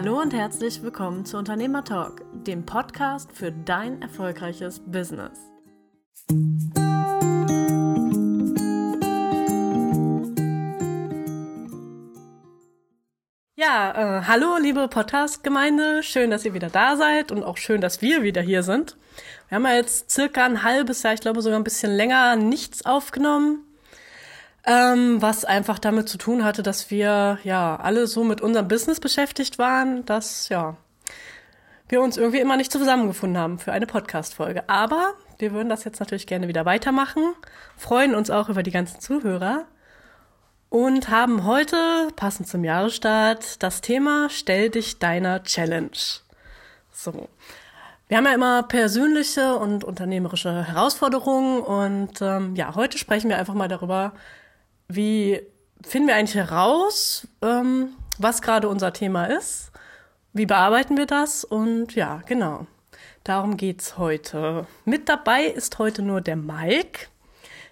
Hallo und herzlich willkommen zu Unternehmer Talk, dem Podcast für dein erfolgreiches Business. Ja, äh, hallo liebe Podcast-Gemeinde, schön, dass ihr wieder da seid und auch schön, dass wir wieder hier sind. Wir haben ja jetzt circa ein halbes Jahr, ich glaube sogar ein bisschen länger, nichts aufgenommen ähm, was einfach damit zu tun hatte, dass wir ja alle so mit unserem Business beschäftigt waren, dass ja wir uns irgendwie immer nicht zusammengefunden haben für eine Podcast-Folge. Aber wir würden das jetzt natürlich gerne wieder weitermachen, freuen uns auch über die ganzen Zuhörer und haben heute, passend zum Jahresstart, das Thema Stell dich deiner Challenge. So. Wir haben ja immer persönliche und unternehmerische Herausforderungen und ähm, ja, heute sprechen wir einfach mal darüber, wie finden wir eigentlich heraus, ähm, was gerade unser Thema ist? Wie bearbeiten wir das? Und ja, genau. Darum geht's heute. Mit dabei ist heute nur der Mike.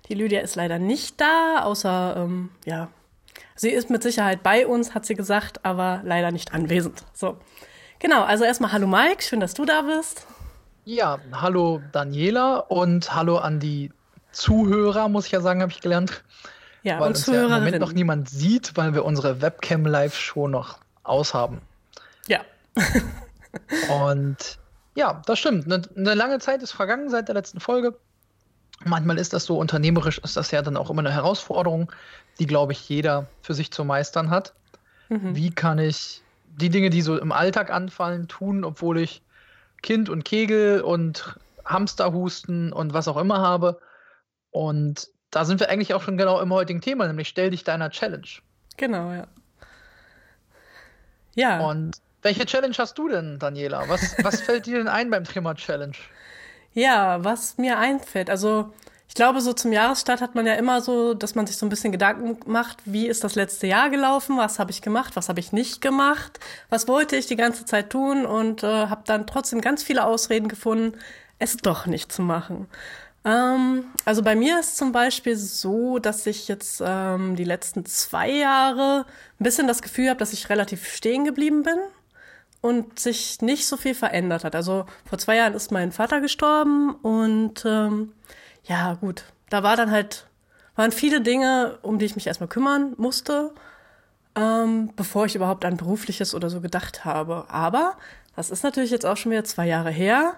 Die Lydia ist leider nicht da, außer, ähm, ja, sie ist mit Sicherheit bei uns, hat sie gesagt, aber leider nicht anwesend. So. Genau, also erstmal hallo Mike, schön, dass du da bist. Ja, hallo Daniela und hallo an die Zuhörer, muss ich ja sagen, habe ich gelernt. Ja, weil und uns ja im Moment noch niemand sieht, weil wir unsere Webcam Live-Show noch aushaben. Ja. und ja, das stimmt. Eine, eine lange Zeit ist vergangen seit der letzten Folge. Manchmal ist das so unternehmerisch, ist das ja dann auch immer eine Herausforderung, die, glaube ich, jeder für sich zu meistern hat. Mhm. Wie kann ich die Dinge, die so im Alltag anfallen, tun, obwohl ich Kind und Kegel und Hamsterhusten und was auch immer habe? Und da sind wir eigentlich auch schon genau im heutigen Thema, nämlich stell dich deiner Challenge. Genau, ja. Ja. Und welche Challenge hast du denn, Daniela? Was, was fällt dir denn ein beim Thema Challenge? Ja, was mir einfällt, also ich glaube, so zum Jahresstart hat man ja immer so, dass man sich so ein bisschen Gedanken macht, wie ist das letzte Jahr gelaufen, was habe ich gemacht, was habe ich nicht gemacht, was wollte ich die ganze Zeit tun und äh, habe dann trotzdem ganz viele Ausreden gefunden, es doch nicht zu machen. Ähm, also bei mir ist zum Beispiel so, dass ich jetzt ähm, die letzten zwei Jahre ein bisschen das Gefühl habe, dass ich relativ stehen geblieben bin und sich nicht so viel verändert hat. Also vor zwei Jahren ist mein Vater gestorben und ähm, ja gut, da war dann halt waren viele Dinge, um die ich mich erstmal kümmern musste, ähm, bevor ich überhaupt an berufliches oder so gedacht habe. Aber das ist natürlich jetzt auch schon wieder zwei Jahre her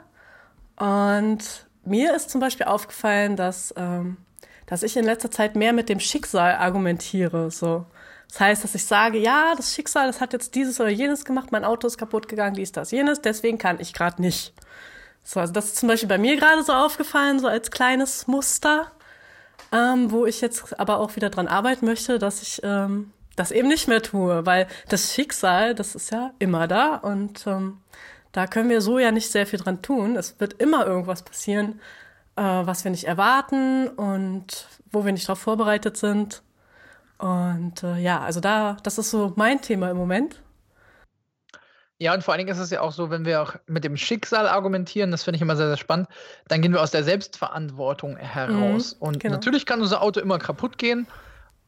und mir ist zum Beispiel aufgefallen, dass, ähm, dass ich in letzter Zeit mehr mit dem Schicksal argumentiere. So. Das heißt, dass ich sage, ja, das Schicksal, das hat jetzt dieses oder jenes gemacht, mein Auto ist kaputt gegangen, dies, das, jenes, deswegen kann ich gerade nicht. So, also das ist zum Beispiel bei mir gerade so aufgefallen, so als kleines Muster, ähm, wo ich jetzt aber auch wieder dran arbeiten möchte, dass ich ähm, das eben nicht mehr tue, weil das Schicksal, das ist ja immer da und ähm, da können wir so ja nicht sehr viel dran tun. Es wird immer irgendwas passieren, äh, was wir nicht erwarten und wo wir nicht darauf vorbereitet sind. Und äh, ja, also da, das ist so mein Thema im Moment. Ja, und vor allen Dingen ist es ja auch so, wenn wir auch mit dem Schicksal argumentieren, das finde ich immer sehr, sehr spannend, dann gehen wir aus der Selbstverantwortung heraus. Mhm, und genau. natürlich kann unser Auto immer kaputt gehen,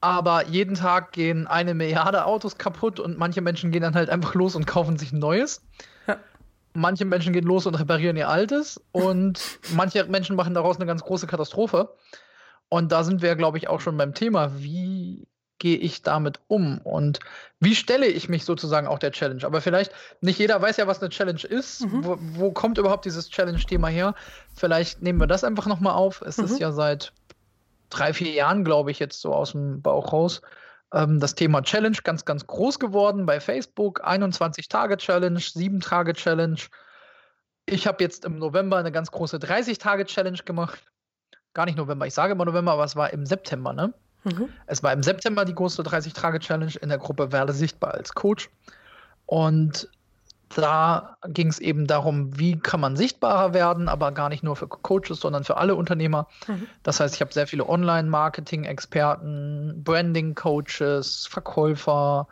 aber jeden Tag gehen eine Milliarde Autos kaputt und manche Menschen gehen dann halt einfach los und kaufen sich ein neues. Manche Menschen gehen los und reparieren ihr altes und manche Menschen machen daraus eine ganz große Katastrophe. Und da sind wir, glaube ich, auch schon beim Thema, wie gehe ich damit um und wie stelle ich mich sozusagen auch der Challenge. Aber vielleicht, nicht jeder weiß ja, was eine Challenge ist. Mhm. Wo, wo, kommt überhaupt dieses Challenge-Thema her? Vielleicht nehmen wir das einfach nochmal auf. Es mhm. ist ja seit drei, vier Jahren, glaube ich, jetzt so aus dem Bauch raus, ähm, das Thema Challenge ganz, ganz groß geworden bei Facebook. 21-Tage-Challenge, 7-Tage-Challenge. Ich habe jetzt im November eine ganz große 30-Tage-Challenge gemacht. Gar nicht November, ich sage immer November, aber es war im September, ne? Mhm. Es war im September die große 30-Tage-Challenge in der Gruppe Werde sichtbar als Coach. Und da ging es eben darum, wie kann man sichtbarer werden, aber gar nicht nur für Coaches, sondern für alle Unternehmer. Mhm. Das heißt, ich habe sehr viele Online-Marketing-Experten, Branding-Coaches, Verkäufer,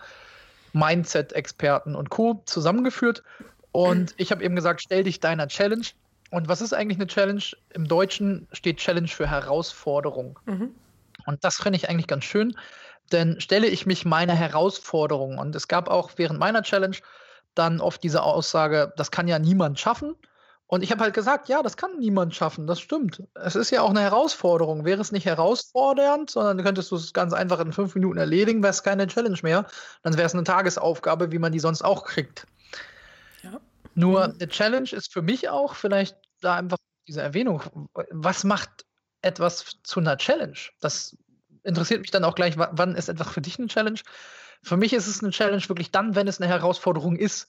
Mindset-Experten und Co. zusammengeführt. Und ich habe eben gesagt, stell dich deiner Challenge. Und was ist eigentlich eine Challenge? Im Deutschen steht Challenge für Herausforderung. Mhm. Und das finde ich eigentlich ganz schön, denn stelle ich mich meiner Herausforderung. Und es gab auch während meiner Challenge dann oft diese Aussage, das kann ja niemand schaffen. Und ich habe halt gesagt, ja, das kann niemand schaffen, das stimmt. Es ist ja auch eine Herausforderung. Wäre es nicht herausfordernd, sondern könntest du es ganz einfach in fünf Minuten erledigen, wäre es keine Challenge mehr. Dann wäre es eine Tagesaufgabe, wie man die sonst auch kriegt. Ja. Nur mhm. eine Challenge ist für mich auch vielleicht da einfach diese Erwähnung. Was macht etwas zu einer Challenge? Das interessiert mich dann auch gleich, wann ist etwas für dich eine Challenge? Für mich ist es eine Challenge wirklich dann, wenn es eine Herausforderung ist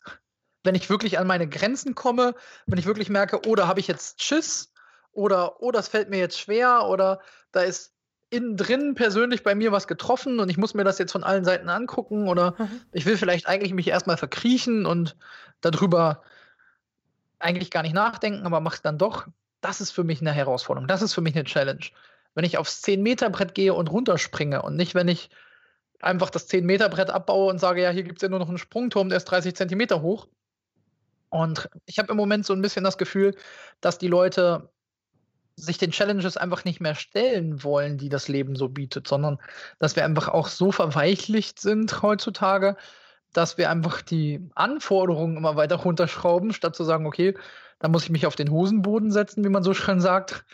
wenn ich wirklich an meine Grenzen komme, wenn ich wirklich merke, oh, da habe ich jetzt Schiss oder oh, das fällt mir jetzt schwer oder da ist innen drin persönlich bei mir was getroffen und ich muss mir das jetzt von allen Seiten angucken oder mhm. ich will vielleicht eigentlich mich erstmal verkriechen und darüber eigentlich gar nicht nachdenken, aber mache es dann doch. Das ist für mich eine Herausforderung. Das ist für mich eine Challenge. Wenn ich aufs 10-Meter-Brett gehe und runterspringe und nicht, wenn ich einfach das 10-Meter-Brett abbaue und sage, ja, hier gibt es ja nur noch einen Sprungturm, der ist 30 Zentimeter hoch, und ich habe im Moment so ein bisschen das Gefühl, dass die Leute sich den Challenges einfach nicht mehr stellen wollen, die das Leben so bietet, sondern dass wir einfach auch so verweichlicht sind heutzutage, dass wir einfach die Anforderungen immer weiter runterschrauben, statt zu sagen, okay, da muss ich mich auf den Hosenboden setzen, wie man so schön sagt.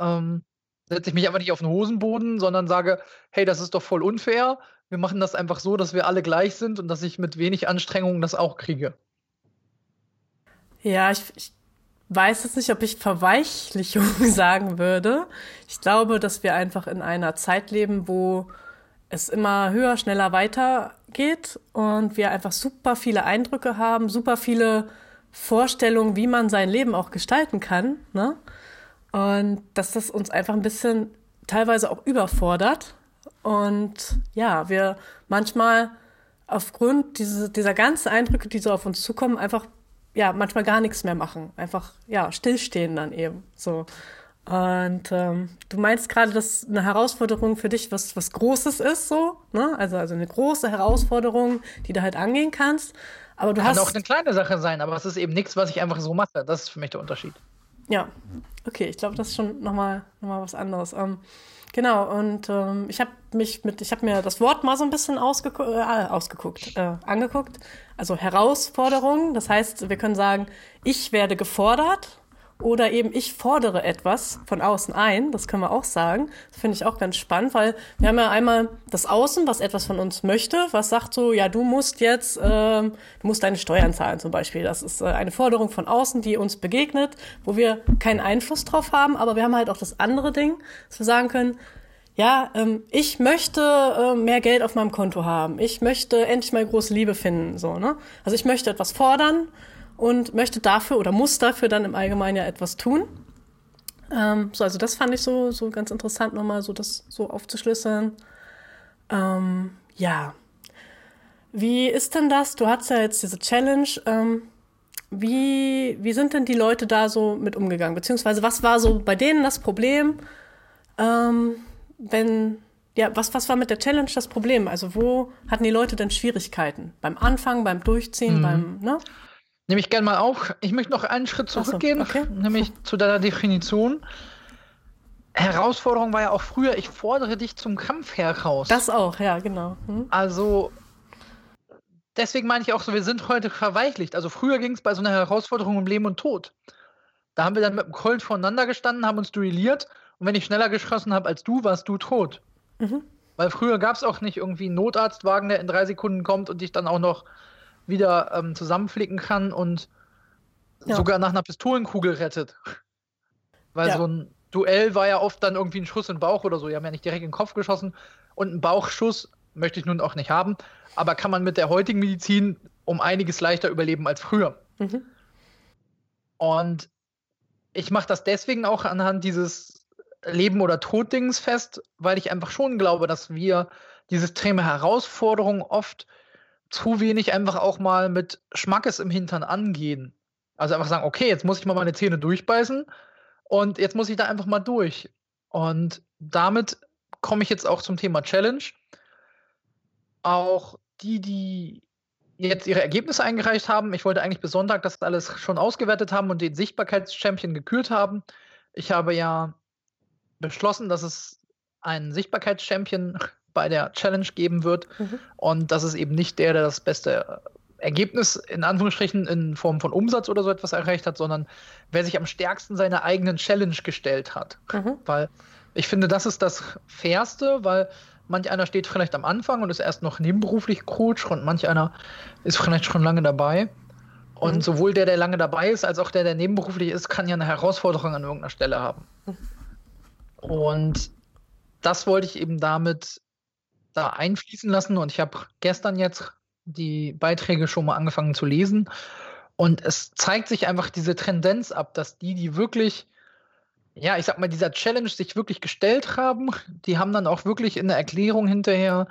Ähm, setze ich mich einfach nicht auf den Hosenboden, sondern sage, hey, das ist doch voll unfair. Wir machen das einfach so, dass wir alle gleich sind und dass ich mit wenig Anstrengung das auch kriege. Ja, ich, ich weiß jetzt nicht, ob ich Verweichlichung sagen würde. Ich glaube, dass wir einfach in einer Zeit leben, wo es immer höher, schneller weitergeht und wir einfach super viele Eindrücke haben, super viele Vorstellungen, wie man sein Leben auch gestalten kann. Ne? Und dass das uns einfach ein bisschen teilweise auch überfordert. Und ja, wir manchmal aufgrund diese, dieser ganzen Eindrücke, die so auf uns zukommen, einfach ja, manchmal gar nichts mehr machen. Einfach, ja, stillstehen dann eben. So. Und ähm, du meinst gerade, dass eine Herausforderung für dich was, was Großes ist, so, ne? Also, also eine große Herausforderung, die du halt angehen kannst. Aber du Kann hast. auch eine kleine Sache sein, aber es ist eben nichts, was ich einfach so mache. Das ist für mich der Unterschied. Ja, okay, ich glaube, das ist schon nochmal noch mal was anderes. Ähm, Genau, und ähm, ich habe mich mit, ich habe mir das Wort mal so ein bisschen ausgeguckt, äh, ausgeguckt, äh, angeguckt. Also Herausforderung, das heißt, wir können sagen, ich werde gefordert oder eben ich fordere etwas von außen ein, das können wir auch sagen. Das finde ich auch ganz spannend, weil wir haben ja einmal das Außen, was etwas von uns möchte, was sagt so, ja, du musst jetzt, ähm, du musst deine Steuern zahlen zum Beispiel. Das ist äh, eine Forderung von außen, die uns begegnet, wo wir keinen Einfluss drauf haben, aber wir haben halt auch das andere Ding, dass wir sagen können, ja, ähm, ich möchte äh, mehr Geld auf meinem Konto haben. Ich möchte endlich mal große Liebe finden, so, ne? Also ich möchte etwas fordern und möchte dafür oder muss dafür dann im Allgemeinen ja etwas tun. Ähm, so, also das fand ich so, so ganz interessant, nochmal so das so aufzuschlüsseln. Ähm, ja. Wie ist denn das? Du hast ja jetzt diese Challenge. Ähm, wie, wie sind denn die Leute da so mit umgegangen? Beziehungsweise was war so bei denen das Problem? Ähm, wenn, ja, was, was war mit der Challenge das Problem? Also wo hatten die Leute denn Schwierigkeiten? Beim Anfang, beim Durchziehen, mhm. beim, ne? Nehme ich gerne mal auf. Ich möchte noch einen Schritt zurückgehen, so, okay. nämlich zu deiner Definition. Herausforderung war ja auch früher, ich fordere dich zum Kampf heraus. Das auch, ja, genau. Hm. Also, deswegen meine ich auch so, wir sind heute verweichlicht. Also, früher ging es bei so einer Herausforderung um Leben und Tod. Da haben wir dann mit dem Colt voneinander gestanden, haben uns duelliert und wenn ich schneller geschossen habe als du, warst du tot. Mhm. Weil früher gab es auch nicht irgendwie einen Notarztwagen, der in drei Sekunden kommt und dich dann auch noch wieder ähm, zusammenflicken kann und ja. sogar nach einer Pistolenkugel rettet. Weil ja. so ein Duell war ja oft dann irgendwie ein Schuss in den Bauch oder so. Die haben ja nicht direkt in den Kopf geschossen. Und ein Bauchschuss möchte ich nun auch nicht haben. Aber kann man mit der heutigen Medizin um einiges leichter überleben als früher. Mhm. Und ich mache das deswegen auch anhand dieses Leben- oder Tod-Dings fest, weil ich einfach schon glaube, dass wir diese Thema Herausforderung oft zu wenig einfach auch mal mit Schmackes im Hintern angehen. Also einfach sagen, okay, jetzt muss ich mal meine Zähne durchbeißen und jetzt muss ich da einfach mal durch. Und damit komme ich jetzt auch zum Thema Challenge. Auch die, die jetzt ihre Ergebnisse eingereicht haben, ich wollte eigentlich bis Sonntag das alles schon ausgewertet haben und den Sichtbarkeitschampion gekürt haben. Ich habe ja beschlossen, dass es einen Sichtbarkeitschampion bei der Challenge geben wird. Mhm. Und das ist eben nicht der, der das beste Ergebnis in Anführungsstrichen in Form von Umsatz oder so etwas erreicht hat, sondern wer sich am stärksten seiner eigenen Challenge gestellt hat. Mhm. Weil ich finde, das ist das Fairste, weil manch einer steht vielleicht am Anfang und ist erst noch nebenberuflich Coach und manch einer ist vielleicht schon lange dabei. Und mhm. sowohl der, der lange dabei ist, als auch der, der nebenberuflich ist, kann ja eine Herausforderung an irgendeiner Stelle haben. Mhm. Und das wollte ich eben damit da einfließen lassen. Und ich habe gestern jetzt die Beiträge schon mal angefangen zu lesen. Und es zeigt sich einfach diese Tendenz ab, dass die, die wirklich, ja, ich sag mal, dieser Challenge sich wirklich gestellt haben, die haben dann auch wirklich in der Erklärung hinterher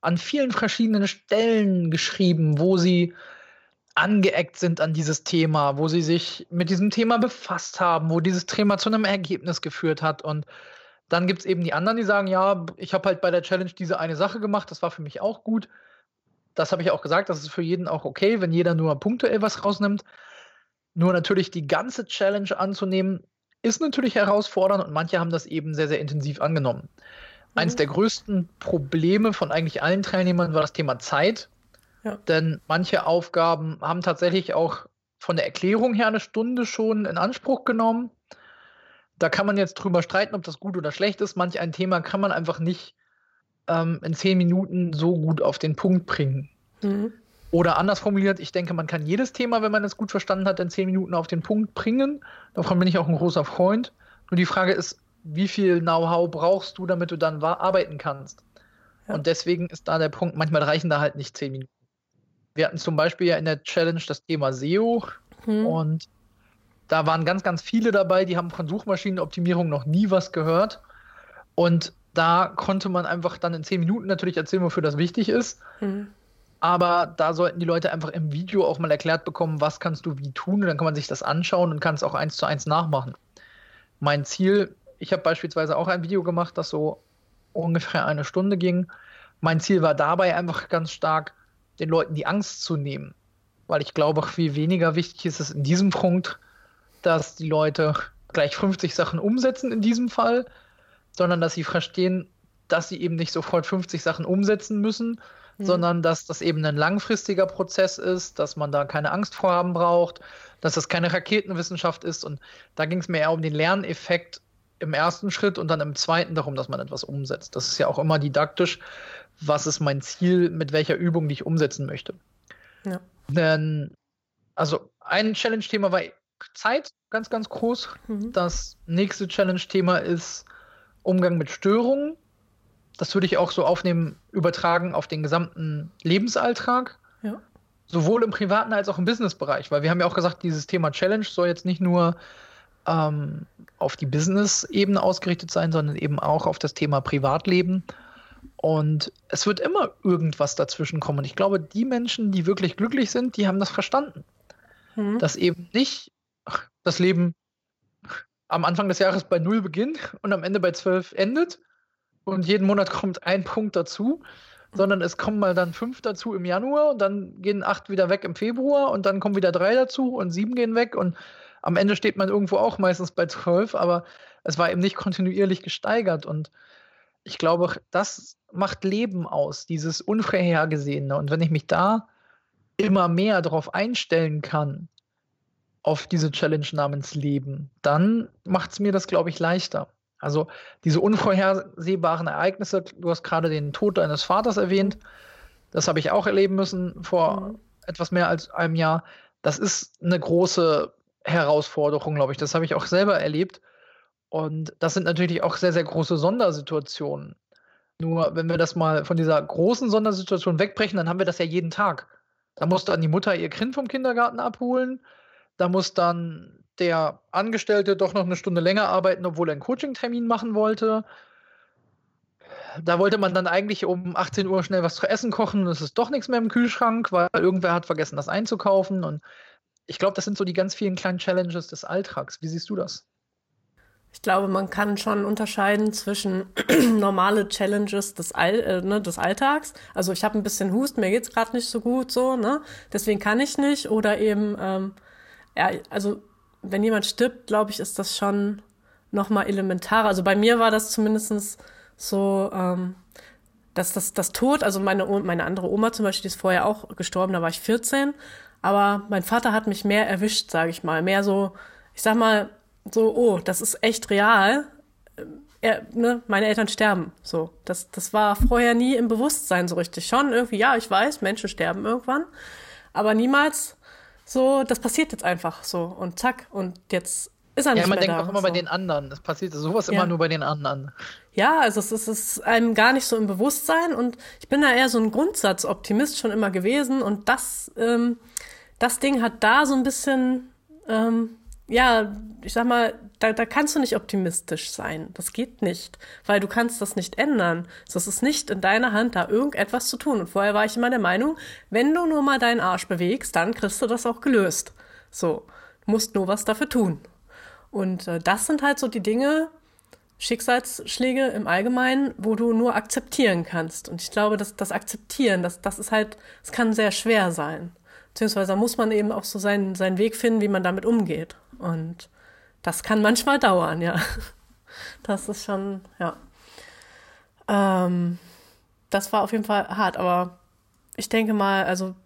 an vielen verschiedenen Stellen geschrieben, wo sie angeeckt sind an dieses Thema, wo sie sich mit diesem Thema befasst haben, wo dieses Thema zu einem Ergebnis geführt hat. Und dann gibt es eben die anderen, die sagen, ja, ich habe halt bei der Challenge diese eine Sache gemacht, das war für mich auch gut. Das habe ich auch gesagt, das ist für jeden auch okay, wenn jeder nur punktuell was rausnimmt. Nur natürlich die ganze Challenge anzunehmen, ist natürlich herausfordernd und manche haben das eben sehr, sehr intensiv angenommen. Mhm. Eins der größten Probleme von eigentlich allen Teilnehmern war das Thema Zeit. Ja. Denn manche Aufgaben haben tatsächlich auch von der Erklärung her eine Stunde schon in Anspruch genommen. Da kann man jetzt drüber streiten, ob das gut oder schlecht ist. Manch ein Thema kann man einfach nicht ähm, in zehn Minuten so gut auf den Punkt bringen. Mhm. Oder anders formuliert, ich denke, man kann jedes Thema, wenn man es gut verstanden hat, in zehn Minuten auf den Punkt bringen. Davon bin ich auch ein großer Freund. Nur die Frage ist, wie viel Know-how brauchst du, damit du dann arbeiten kannst? Ja. Und deswegen ist da der Punkt, manchmal reichen da halt nicht zehn Minuten. Wir hatten zum Beispiel ja in der Challenge das Thema SEO hm. und da waren ganz, ganz viele dabei, die haben von Suchmaschinenoptimierung noch nie was gehört. Und da konnte man einfach dann in zehn Minuten natürlich erzählen, wofür das wichtig ist. Hm. Aber da sollten die Leute einfach im Video auch mal erklärt bekommen, was kannst du wie tun. Und dann kann man sich das anschauen und kann es auch eins zu eins nachmachen. Mein Ziel, ich habe beispielsweise auch ein Video gemacht, das so ungefähr eine Stunde ging. Mein Ziel war dabei einfach ganz stark, den Leuten die Angst zu nehmen. Weil ich glaube, viel weniger wichtig ist es in diesem Punkt, dass die Leute gleich 50 Sachen umsetzen in diesem Fall, sondern dass sie verstehen, dass sie eben nicht sofort 50 Sachen umsetzen müssen, mhm. sondern dass das eben ein langfristiger Prozess ist, dass man da keine Angst vor haben braucht, dass das keine Raketenwissenschaft ist. Und da ging es mir eher um den Lerneffekt im ersten Schritt und dann im zweiten darum, dass man etwas umsetzt. Das ist ja auch immer didaktisch was ist mein Ziel, mit welcher Übung die ich umsetzen möchte. Ja. Denn, also ein Challenge-Thema war Zeit, ganz, ganz groß. Mhm. Das nächste Challenge-Thema ist Umgang mit Störungen. Das würde ich auch so aufnehmen, übertragen auf den gesamten Lebensalltag. Ja. Sowohl im privaten als auch im Business-Bereich, weil wir haben ja auch gesagt, dieses Thema Challenge soll jetzt nicht nur ähm, auf die Business-Ebene ausgerichtet sein, sondern eben auch auf das Thema Privatleben. Und es wird immer irgendwas dazwischen kommen. Und ich glaube, die Menschen, die wirklich glücklich sind, die haben das verstanden. Mhm. Dass eben nicht das Leben am Anfang des Jahres bei null beginnt und am Ende bei zwölf endet. Und jeden Monat kommt ein Punkt dazu, sondern es kommen mal dann fünf dazu im Januar und dann gehen acht wieder weg im Februar und dann kommen wieder drei dazu und sieben gehen weg. Und am Ende steht man irgendwo auch meistens bei zwölf, aber es war eben nicht kontinuierlich gesteigert. Und ich glaube, das macht Leben aus, dieses Unvorhergesehene. Und wenn ich mich da immer mehr darauf einstellen kann, auf diese Challenge namens Leben, dann macht es mir das, glaube ich, leichter. Also diese unvorhersehbaren Ereignisse, du hast gerade den Tod deines Vaters erwähnt, das habe ich auch erleben müssen vor mhm. etwas mehr als einem Jahr. Das ist eine große Herausforderung, glaube ich. Das habe ich auch selber erlebt. Und das sind natürlich auch sehr, sehr große Sondersituationen. Nur wenn wir das mal von dieser großen Sondersituation wegbrechen, dann haben wir das ja jeden Tag. Da muss dann die Mutter ihr Kind vom Kindergarten abholen. Da muss dann der Angestellte doch noch eine Stunde länger arbeiten, obwohl er einen Coaching-Termin machen wollte. Da wollte man dann eigentlich um 18 Uhr schnell was zu essen kochen und es ist doch nichts mehr im Kühlschrank, weil irgendwer hat vergessen, das einzukaufen. Und ich glaube, das sind so die ganz vielen kleinen Challenges des Alltags. Wie siehst du das? Ich glaube, man kann schon unterscheiden zwischen normale Challenges des, All, äh, ne, des Alltags. Also ich habe ein bisschen Hust, mir geht's gerade nicht so gut, so, ne? Deswegen kann ich nicht. Oder eben, ähm, ja, also wenn jemand stirbt, glaube ich, ist das schon noch mal elementarer. Also bei mir war das zumindestens so, ähm, dass das, das Tod, also meine, meine andere Oma zum Beispiel, die ist vorher auch gestorben, da war ich 14. Aber mein Vater hat mich mehr erwischt, sage ich mal. Mehr so, ich sag mal, so, oh, das ist echt real. Er, ne, meine Eltern sterben. So, das, das war vorher nie im Bewusstsein so richtig. Schon irgendwie, ja, ich weiß, Menschen sterben irgendwann, aber niemals so, das passiert jetzt einfach so und zack und jetzt ist er nicht ja, man mehr denkt da, auch immer so. bei den anderen. Das passiert sowas ja. immer nur bei den anderen. Ja, also es ist, es ist einem gar nicht so im Bewusstsein und ich bin da eher so ein Grundsatzoptimist schon immer gewesen und das, ähm, das Ding hat da so ein bisschen, ähm, ja, ich sag mal, da, da kannst du nicht optimistisch sein. Das geht nicht, weil du kannst das nicht ändern. Das ist nicht in deiner Hand, da irgendetwas zu tun. Und vorher war ich immer der Meinung, wenn du nur mal deinen Arsch bewegst, dann kriegst du das auch gelöst. So, musst nur was dafür tun. Und äh, das sind halt so die Dinge, Schicksalsschläge im Allgemeinen, wo du nur akzeptieren kannst. Und ich glaube, dass das Akzeptieren, das, das ist halt, es kann sehr schwer sein. Beziehungsweise muss man eben auch so seinen, seinen Weg finden, wie man damit umgeht. Und das kann manchmal dauern, ja. Das ist schon, ja. Ähm, das war auf jeden Fall hart, aber ich denke mal, also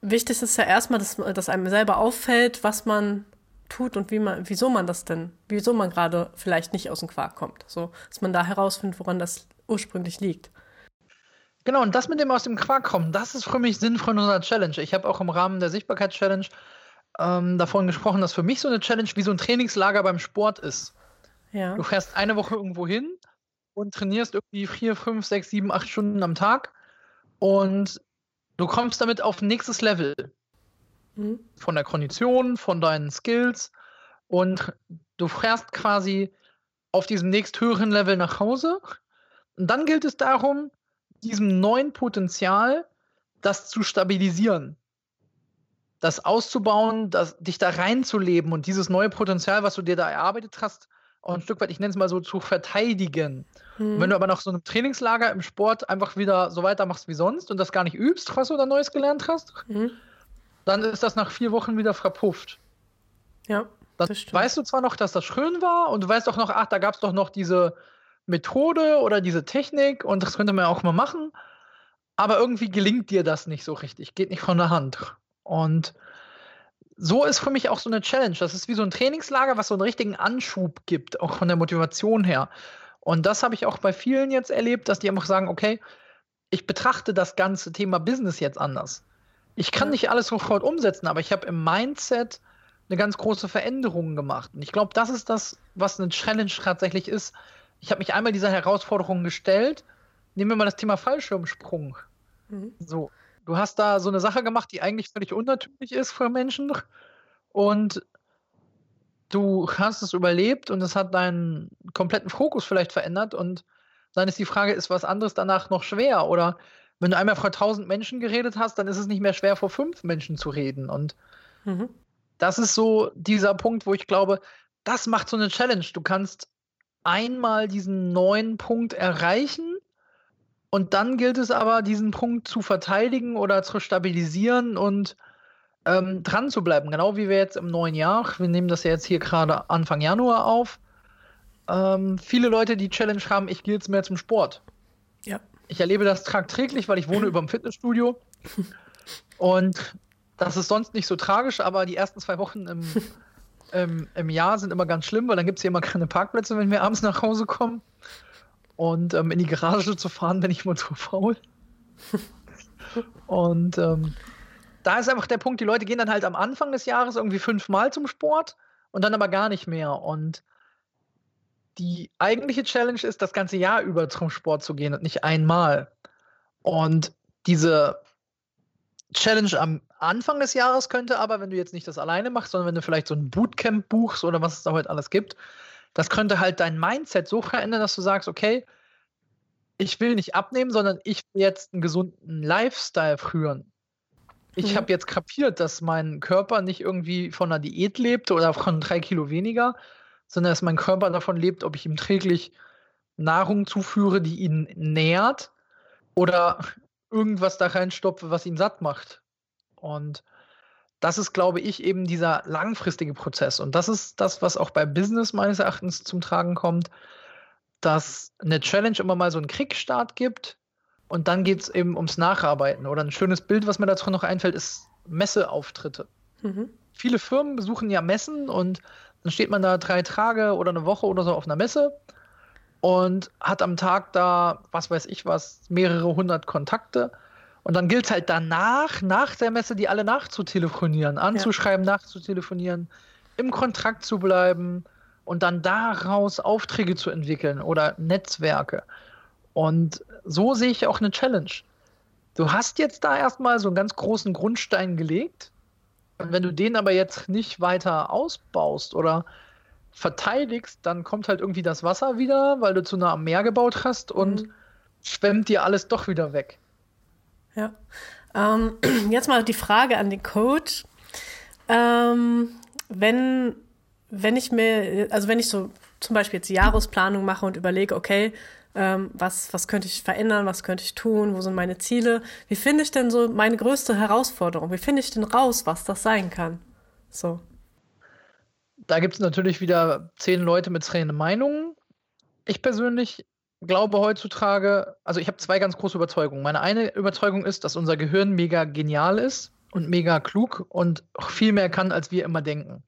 wichtig ist ja erstmal, dass, dass einem selber auffällt, was man tut und wie man, wieso man das denn, wieso man gerade vielleicht nicht aus dem Quark kommt. So, dass man da herausfindet, woran das ursprünglich liegt. Genau, und das mit dem aus dem Quark kommen, das ist für mich Sinn von unserer Challenge. Ich habe auch im Rahmen der Sichtbarkeit-Challenge ähm, davon gesprochen, dass für mich so eine Challenge wie so ein Trainingslager beim Sport ist. Ja. Du fährst eine Woche irgendwo hin und trainierst irgendwie vier, fünf, sechs, sieben, acht Stunden am Tag und du kommst damit auf nächstes Level. Mhm. Von der Kondition, von deinen Skills. Und du fährst quasi auf diesem nächsthöheren Level nach Hause. Und dann gilt es darum, diesem neuen Potenzial das zu stabilisieren. Das auszubauen, das, dich da reinzuleben und dieses neue Potenzial, was du dir da erarbeitet hast, auch ein Stück weit, ich nenne es mal so, zu verteidigen. Mhm. wenn du aber nach so einem Trainingslager im Sport einfach wieder so weitermachst wie sonst und das gar nicht übst, was du da Neues gelernt hast, mhm dann ist das nach vier Wochen wieder verpufft. Ja. Dann weißt du zwar noch, dass das schön war und du weißt auch noch, ach, da gab es doch noch diese Methode oder diese Technik und das könnte man ja auch mal machen, aber irgendwie gelingt dir das nicht so richtig, geht nicht von der Hand. Und so ist für mich auch so eine Challenge. Das ist wie so ein Trainingslager, was so einen richtigen Anschub gibt, auch von der Motivation her. Und das habe ich auch bei vielen jetzt erlebt, dass die einfach sagen, okay, ich betrachte das ganze Thema Business jetzt anders. Ich kann nicht alles sofort umsetzen, aber ich habe im Mindset eine ganz große Veränderung gemacht. Und ich glaube, das ist das, was eine Challenge tatsächlich ist. Ich habe mich einmal dieser Herausforderung gestellt. Nehmen wir mal das Thema Fallschirmsprung. Mhm. So, du hast da so eine Sache gemacht, die eigentlich völlig unnatürlich ist für Menschen. Und du hast es überlebt und es hat deinen kompletten Fokus vielleicht verändert. Und dann ist die Frage, ist was anderes danach noch schwer? Oder wenn du einmal vor tausend Menschen geredet hast, dann ist es nicht mehr schwer, vor fünf Menschen zu reden. Und mhm. das ist so dieser Punkt, wo ich glaube, das macht so eine Challenge. Du kannst einmal diesen neuen Punkt erreichen und dann gilt es aber, diesen Punkt zu verteidigen oder zu stabilisieren und ähm, dran zu bleiben. Genau wie wir jetzt im neuen Jahr, wir nehmen das ja jetzt hier gerade Anfang Januar auf. Ähm, viele Leute, die Challenge haben, ich gehe jetzt mehr zum Sport. Ja ich erlebe das tagtäglich, weil ich wohne über dem Fitnessstudio. Und das ist sonst nicht so tragisch, aber die ersten zwei Wochen im, im, im Jahr sind immer ganz schlimm, weil dann gibt es hier immer keine Parkplätze, wenn wir abends nach Hause kommen. Und ähm, in die Garage zu fahren, bin ich mal zu faul. Und ähm, da ist einfach der Punkt, die Leute gehen dann halt am Anfang des Jahres irgendwie fünfmal zum Sport und dann aber gar nicht mehr. Und die eigentliche Challenge ist, das ganze Jahr über zum Sport zu gehen und nicht einmal. Und diese Challenge am Anfang des Jahres könnte aber, wenn du jetzt nicht das alleine machst, sondern wenn du vielleicht so ein Bootcamp buchst oder was es da heute alles gibt, das könnte halt dein Mindset so verändern, dass du sagst, okay, ich will nicht abnehmen, sondern ich will jetzt einen gesunden Lifestyle führen. Ich mhm. habe jetzt kapiert, dass mein Körper nicht irgendwie von einer Diät lebt oder von drei Kilo weniger, sondern dass mein Körper davon lebt, ob ich ihm täglich Nahrung zuführe, die ihn nährt oder irgendwas da reinstopfe, was ihn satt macht. Und das ist, glaube ich, eben dieser langfristige Prozess. Und das ist das, was auch bei Business meines Erachtens zum Tragen kommt. dass eine Challenge immer mal so einen Kriegstart gibt und dann geht es eben ums Nacharbeiten. Oder ein schönes Bild, was mir dazu noch einfällt, ist Messeauftritte. Mhm. Viele Firmen besuchen ja Messen und dann steht man da drei Tage oder eine Woche oder so auf einer Messe und hat am Tag da, was weiß ich was, mehrere hundert Kontakte. Und dann gilt es halt danach, nach der Messe, die alle nachzutelefonieren, anzuschreiben, ja. nachzutelefonieren, im Kontakt zu bleiben und dann daraus Aufträge zu entwickeln oder Netzwerke. Und so sehe ich auch eine Challenge. Du hast jetzt da erstmal so einen ganz großen Grundstein gelegt. Und wenn du den aber jetzt nicht weiter ausbaust oder verteidigst, dann kommt halt irgendwie das Wasser wieder, weil du zu nah am Meer gebaut hast und mhm. schwemmt dir alles doch wieder weg. Ja. Ähm, jetzt mal die Frage an den Coach. Ähm, wenn, wenn ich mir, also wenn ich so zum Beispiel jetzt Jahresplanung mache und überlege, okay, ähm, was, was könnte ich verändern, was könnte ich tun, wo sind meine Ziele, wie finde ich denn so meine größte Herausforderung, wie finde ich denn raus, was das sein kann? So. Da gibt es natürlich wieder zehn Leute mit zehn Meinungen. Ich persönlich glaube heutzutage, also ich habe zwei ganz große Überzeugungen. Meine eine Überzeugung ist, dass unser Gehirn mega genial ist und mega klug und viel mehr kann, als wir immer denken.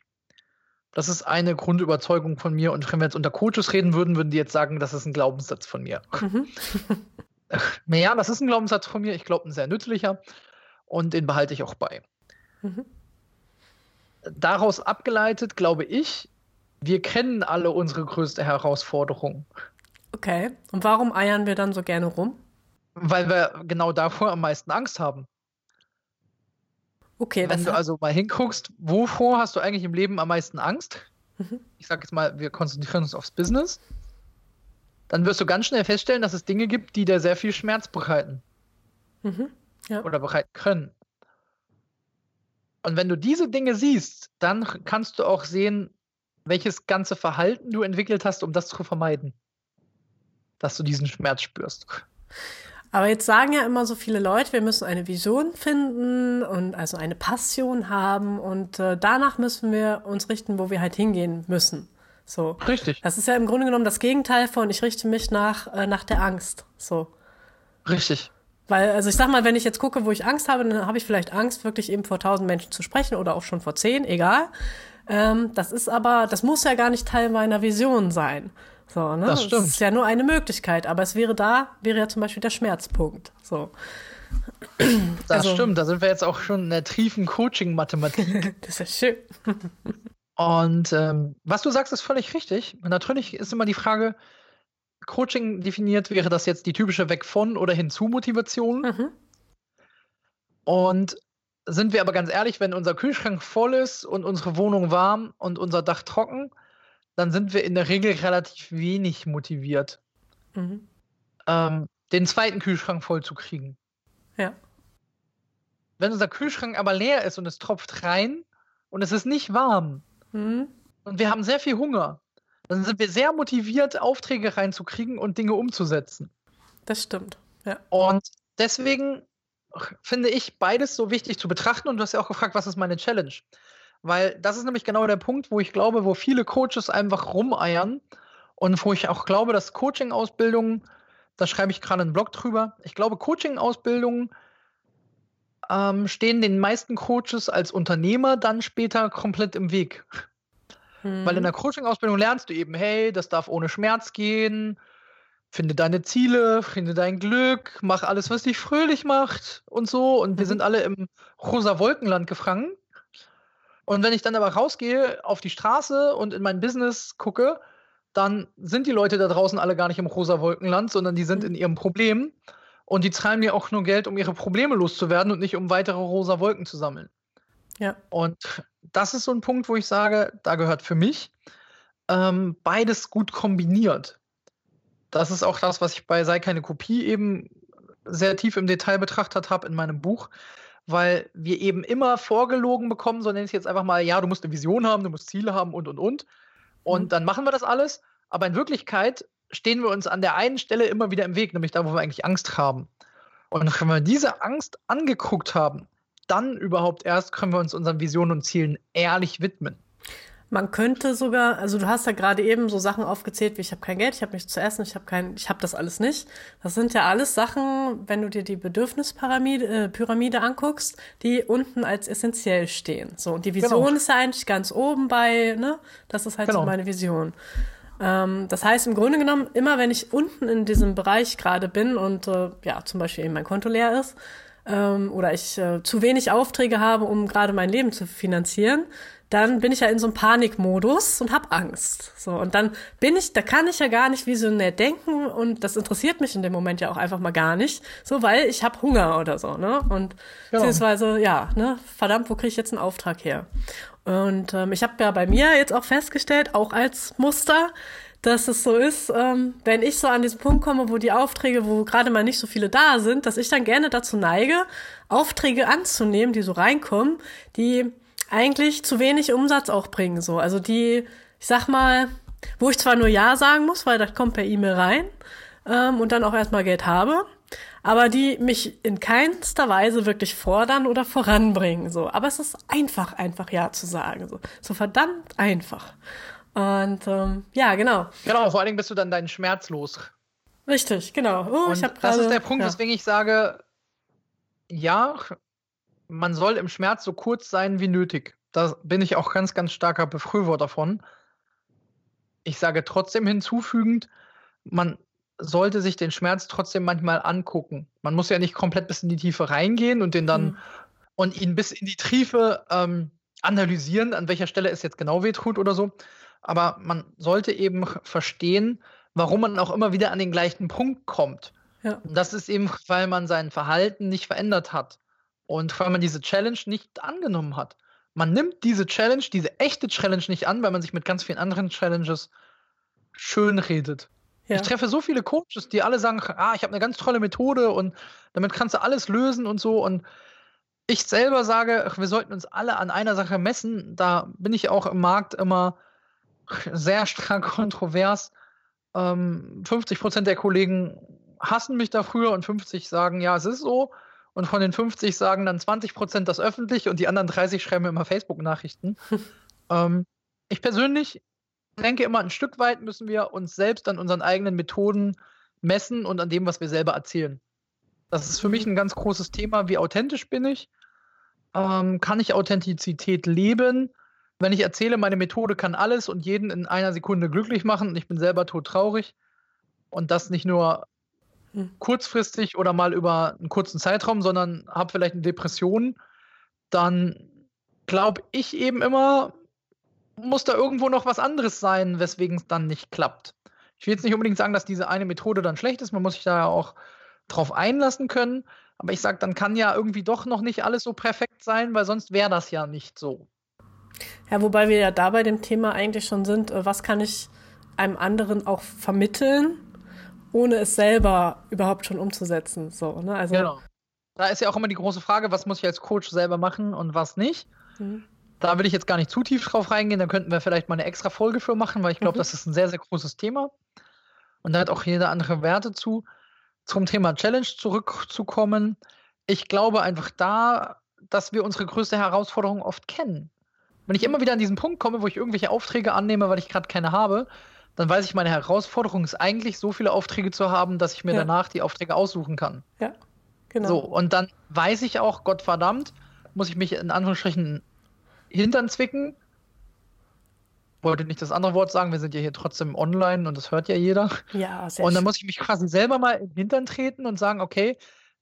Das ist eine Grundüberzeugung von mir. Und wenn wir jetzt unter Coaches reden würden, würden die jetzt sagen, das ist ein Glaubenssatz von mir. Mhm. naja, das ist ein Glaubenssatz von mir. Ich glaube, ein sehr nützlicher. Und den behalte ich auch bei. Mhm. Daraus abgeleitet, glaube ich, wir kennen alle unsere größte Herausforderung. Okay. Und warum eiern wir dann so gerne rum? Weil wir genau davor am meisten Angst haben. Okay, Wenn du also mal hinguckst, wovor hast du eigentlich im Leben am meisten Angst? Mhm. Ich sag jetzt mal, wir konzentrieren uns aufs Business. Dann wirst du ganz schnell feststellen, dass es Dinge gibt, die dir sehr viel Schmerz bereiten. Mhm. Ja. Oder bereiten können. Und wenn du diese Dinge siehst, dann kannst du auch sehen, welches ganze Verhalten du entwickelt hast, um das zu vermeiden. Dass du diesen Schmerz spürst. Aber jetzt sagen ja immer so viele Leute, wir müssen eine Vision finden und also eine Passion haben und äh, danach müssen wir uns richten, wo wir halt hingehen müssen. So. Richtig. Das ist ja im Grunde genommen das Gegenteil von ich richte mich nach, äh, nach der Angst. So. Richtig. Weil, also ich sag mal, wenn ich jetzt gucke, wo ich Angst habe, dann habe ich vielleicht Angst, wirklich eben vor tausend Menschen zu sprechen oder auch schon vor zehn, egal. Ähm, das ist aber, das muss ja gar nicht Teil meiner Vision sein. So, ne? Das stimmt. Das ist ja nur eine Möglichkeit, aber es wäre da, wäre ja zum Beispiel der Schmerzpunkt. So. Das also, stimmt, da sind wir jetzt auch schon in der tiefen Coaching-Mathematik. das ist schön. Und ähm, was du sagst, ist völlig richtig. Natürlich ist immer die Frage, Coaching definiert, wäre das jetzt die typische Weg von oder hinzu Motivation? Mhm. Und sind wir aber ganz ehrlich, wenn unser Kühlschrank voll ist und unsere Wohnung warm und unser Dach trocken, dann sind wir in der Regel relativ wenig motiviert, mhm. ähm, den zweiten Kühlschrank voll zu kriegen. Ja. Wenn unser Kühlschrank aber leer ist und es tropft rein und es ist nicht warm mhm. und wir haben sehr viel Hunger, dann sind wir sehr motiviert, Aufträge reinzukriegen und Dinge umzusetzen. Das stimmt, ja. Und deswegen finde ich beides so wichtig zu betrachten. Und du hast ja auch gefragt, was ist meine Challenge? Weil das ist nämlich genau der Punkt, wo ich glaube, wo viele Coaches einfach rumeiern und wo ich auch glaube, dass Coaching-Ausbildungen, da schreibe ich gerade einen Blog drüber, ich glaube, Coaching-Ausbildungen ähm, stehen den meisten Coaches als Unternehmer dann später komplett im Weg. Hm. Weil in der Coaching-Ausbildung lernst du eben, hey, das darf ohne Schmerz gehen, finde deine Ziele, finde dein Glück, mach alles, was dich fröhlich macht und so. Und wir mhm. sind alle im rosa Wolkenland gefangen. Und wenn ich dann aber rausgehe auf die Straße und in mein Business gucke, dann sind die Leute da draußen alle gar nicht im rosa Wolkenland, sondern die sind mhm. in ihrem Problem. Und die zahlen mir auch nur Geld, um ihre Probleme loszuwerden und nicht um weitere rosa Wolken zu sammeln. Ja. Und das ist so ein Punkt, wo ich sage, da gehört für mich ähm, beides gut kombiniert. Das ist auch das, was ich bei Sei keine Kopie eben sehr tief im Detail betrachtet habe in meinem Buch weil wir eben immer vorgelogen bekommen, so nenne ich es jetzt einfach mal, ja, du musst eine Vision haben, du musst Ziele haben und und und. Und mhm. dann machen wir das alles. Aber in Wirklichkeit stehen wir uns an der einen Stelle immer wieder im Weg, nämlich da, wo wir eigentlich Angst haben. Und wenn wir diese Angst angeguckt haben, dann überhaupt erst können wir uns unseren Visionen und Zielen ehrlich widmen. Man könnte sogar, also du hast ja gerade eben so Sachen aufgezählt, wie ich habe kein Geld, ich habe nichts zu essen, ich habe kein, ich habe das alles nicht. Das sind ja alles Sachen, wenn du dir die Bedürfnispyramide äh, Pyramide anguckst, die unten als essentiell stehen. So und die Vision genau. ist ja eigentlich ganz oben bei, ne? Das ist halt genau. so meine Vision. Ähm, das heißt im Grunde genommen immer, wenn ich unten in diesem Bereich gerade bin und äh, ja zum Beispiel eben mein Konto leer ist ähm, oder ich äh, zu wenig Aufträge habe, um gerade mein Leben zu finanzieren dann bin ich ja in so einem Panikmodus und habe Angst. So und dann bin ich, da kann ich ja gar nicht visionär denken und das interessiert mich in dem Moment ja auch einfach mal gar nicht, so weil ich habe Hunger oder so, ne? Und ja. beziehungsweise ja, ne, verdammt, wo kriege ich jetzt einen Auftrag her? Und ähm, ich habe ja bei mir jetzt auch festgestellt, auch als Muster, dass es so ist, ähm, wenn ich so an diesen Punkt komme, wo die Aufträge, wo gerade mal nicht so viele da sind, dass ich dann gerne dazu neige, Aufträge anzunehmen, die so reinkommen, die eigentlich zu wenig Umsatz auch bringen. So. Also die, ich sag mal, wo ich zwar nur Ja sagen muss, weil das kommt per E-Mail rein ähm, und dann auch erstmal Geld habe, aber die mich in keinster Weise wirklich fordern oder voranbringen. So. Aber es ist einfach, einfach Ja zu sagen. So, so verdammt einfach. Und ähm, ja, genau. Genau, vor allen Dingen bist du dann deinen Schmerz los. Richtig, genau. Oh, ich hab grade, das ist der Punkt, ja. weswegen ich sage, ja, man soll im Schmerz so kurz sein wie nötig. Da bin ich auch ganz, ganz starker Befürworter von. Ich sage trotzdem hinzufügend, man sollte sich den Schmerz trotzdem manchmal angucken. Man muss ja nicht komplett bis in die Tiefe reingehen und den dann mhm. und ihn bis in die Tiefe ähm, analysieren, an welcher Stelle es jetzt genau wehtut oder so. Aber man sollte eben verstehen, warum man auch immer wieder an den gleichen Punkt kommt. Ja. Das ist eben, weil man sein Verhalten nicht verändert hat. Und weil man diese Challenge nicht angenommen hat. Man nimmt diese Challenge, diese echte Challenge nicht an, weil man sich mit ganz vielen anderen Challenges schön redet. Ja. Ich treffe so viele Coaches, die alle sagen, ah, ich habe eine ganz tolle Methode und damit kannst du alles lösen und so. Und ich selber sage, wir sollten uns alle an einer Sache messen. Da bin ich auch im Markt immer sehr stark kontrovers. Ähm, 50 Prozent der Kollegen hassen mich dafür und 50 sagen, ja, es ist so. Und von den 50 sagen dann 20 Prozent das öffentlich und die anderen 30 schreiben mir immer Facebook-Nachrichten. ähm, ich persönlich denke immer, ein Stück weit müssen wir uns selbst an unseren eigenen Methoden messen und an dem, was wir selber erzählen. Das ist für mich ein ganz großes Thema. Wie authentisch bin ich? Ähm, kann ich Authentizität leben? Wenn ich erzähle, meine Methode kann alles und jeden in einer Sekunde glücklich machen und ich bin selber todtraurig und das nicht nur kurzfristig oder mal über einen kurzen Zeitraum, sondern habe vielleicht eine Depression, dann glaube ich eben immer, muss da irgendwo noch was anderes sein, weswegen es dann nicht klappt. Ich will jetzt nicht unbedingt sagen, dass diese eine Methode dann schlecht ist, man muss sich da ja auch drauf einlassen können, aber ich sage, dann kann ja irgendwie doch noch nicht alles so perfekt sein, weil sonst wäre das ja nicht so. Ja, wobei wir ja da bei dem Thema eigentlich schon sind, äh, was kann ich einem anderen auch vermitteln, ohne es selber überhaupt schon umzusetzen. So, ne? also, genau. Da ist ja auch immer die große Frage, was muss ich als Coach selber machen und was nicht. Mhm. Da will ich jetzt gar nicht zu tief drauf reingehen, da könnten wir vielleicht mal eine extra Folge für machen, weil ich glaube, mhm. das ist ein sehr, sehr großes Thema. Und da hat auch jeder andere Werte zu. Zum Thema Challenge zurückzukommen. Ich glaube einfach da, dass wir unsere größte Herausforderung oft kennen. Wenn ich immer wieder an diesen Punkt komme, wo ich irgendwelche Aufträge annehme, weil ich gerade keine habe, dann weiß ich, meine Herausforderung ist eigentlich, so viele Aufträge zu haben, dass ich mir ja. danach die Aufträge aussuchen kann. Ja, genau. So, und dann weiß ich auch, Gott verdammt, muss ich mich in Anführungsstrichen hintern zwicken. Wollte nicht das andere Wort sagen, wir sind ja hier trotzdem online und das hört ja jeder. Ja, sehr Und dann muss ich mich quasi selber mal im Hintern treten und sagen, okay,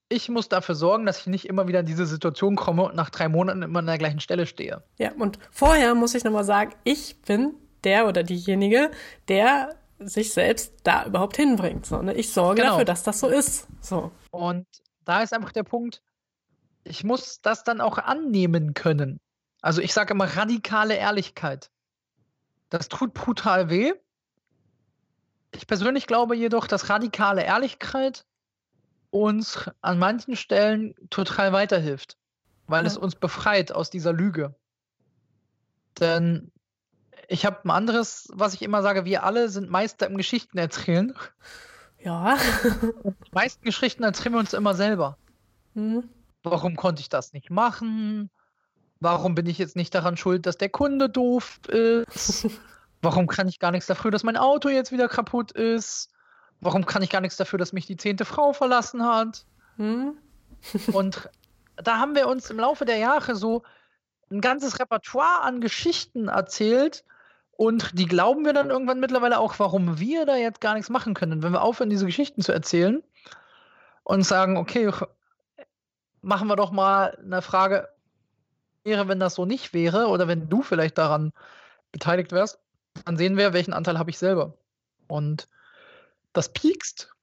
ich muss dafür sorgen, dass ich nicht immer wieder in diese Situation komme und nach drei Monaten immer an der gleichen Stelle stehe. Ja, und vorher muss ich nochmal sagen, ich bin der oder diejenige, der sich selbst da überhaupt hinbringt. So, ne? Ich sorge genau. dafür, dass das so ist. So. Und da ist einfach der Punkt, ich muss das dann auch annehmen können. Also ich sage immer radikale Ehrlichkeit. Das tut brutal weh. Ich persönlich glaube jedoch, dass radikale Ehrlichkeit uns an manchen Stellen total weiterhilft, weil ja. es uns befreit aus dieser Lüge. Denn ich habe ein anderes, was ich immer sage, wir alle sind Meister im Geschichten erzählen. Ja. Die meisten Geschichten erzählen wir uns immer selber. Mhm. Warum konnte ich das nicht machen? Warum bin ich jetzt nicht daran schuld, dass der Kunde doof ist? Warum kann ich gar nichts dafür, dass mein Auto jetzt wieder kaputt ist? Warum kann ich gar nichts dafür, dass mich die zehnte Frau verlassen hat? Hm? Und da haben wir uns im Laufe der Jahre so ein ganzes Repertoire an Geschichten erzählt. Und die glauben wir dann irgendwann mittlerweile auch, warum wir da jetzt gar nichts machen können. wenn wir aufhören, diese Geschichten zu erzählen und sagen, okay, machen wir doch mal eine Frage, wäre, wenn das so nicht wäre, oder wenn du vielleicht daran beteiligt wärst, dann sehen wir, welchen Anteil habe ich selber. Und das piekst.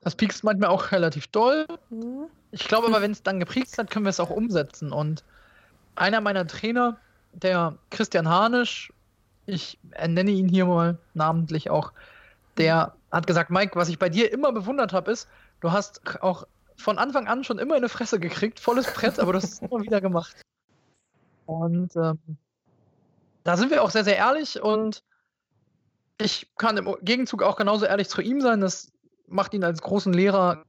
Das piekst manchmal auch relativ doll. Mhm. Ich glaube aber, wenn es dann gepiekst hat, können wir es auch umsetzen. Und einer meiner Trainer, der Christian Hanisch, ich nenne ihn hier mal namentlich auch, der hat gesagt, Mike, was ich bei dir immer bewundert habe, ist, du hast auch von Anfang an schon immer eine Fresse gekriegt, volles Brett, aber du hast es immer wieder gemacht. Und ähm, da sind wir auch sehr, sehr ehrlich und ich kann im Gegenzug auch genauso ehrlich zu ihm sein. Das macht ihn als großen Lehrer.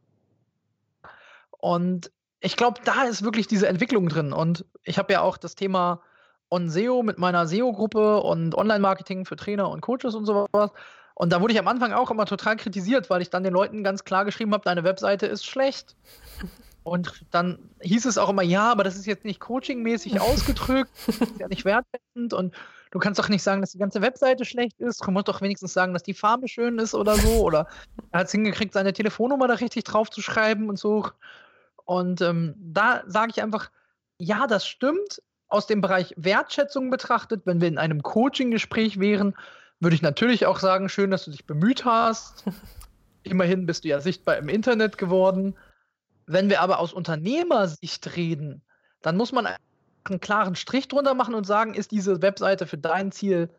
Und ich glaube, da ist wirklich diese Entwicklung drin. Und ich habe ja auch das Thema On-SEO mit meiner SEO-Gruppe und Online-Marketing für Trainer und Coaches und sowas. Und da wurde ich am Anfang auch immer total kritisiert, weil ich dann den Leuten ganz klar geschrieben habe, deine Webseite ist schlecht. Und dann hieß es auch immer, ja, aber das ist jetzt nicht coachingmäßig ausgedrückt, das ist ja nicht wertschätzend und du kannst doch nicht sagen, dass die ganze Webseite schlecht ist. Du musst doch wenigstens sagen, dass die Farbe schön ist oder so. Oder er hat es hingekriegt, seine Telefonnummer da richtig drauf zu schreiben und so. Und ähm, da sage ich einfach, ja, das stimmt. Aus dem Bereich Wertschätzung betrachtet, wenn wir in einem Coaching-Gespräch wären, würde ich natürlich auch sagen, schön, dass du dich bemüht hast. Immerhin bist du ja sichtbar im Internet geworden. Wenn wir aber aus Unternehmersicht reden, dann muss man einen klaren Strich drunter machen und sagen, ist diese Webseite für dein Ziel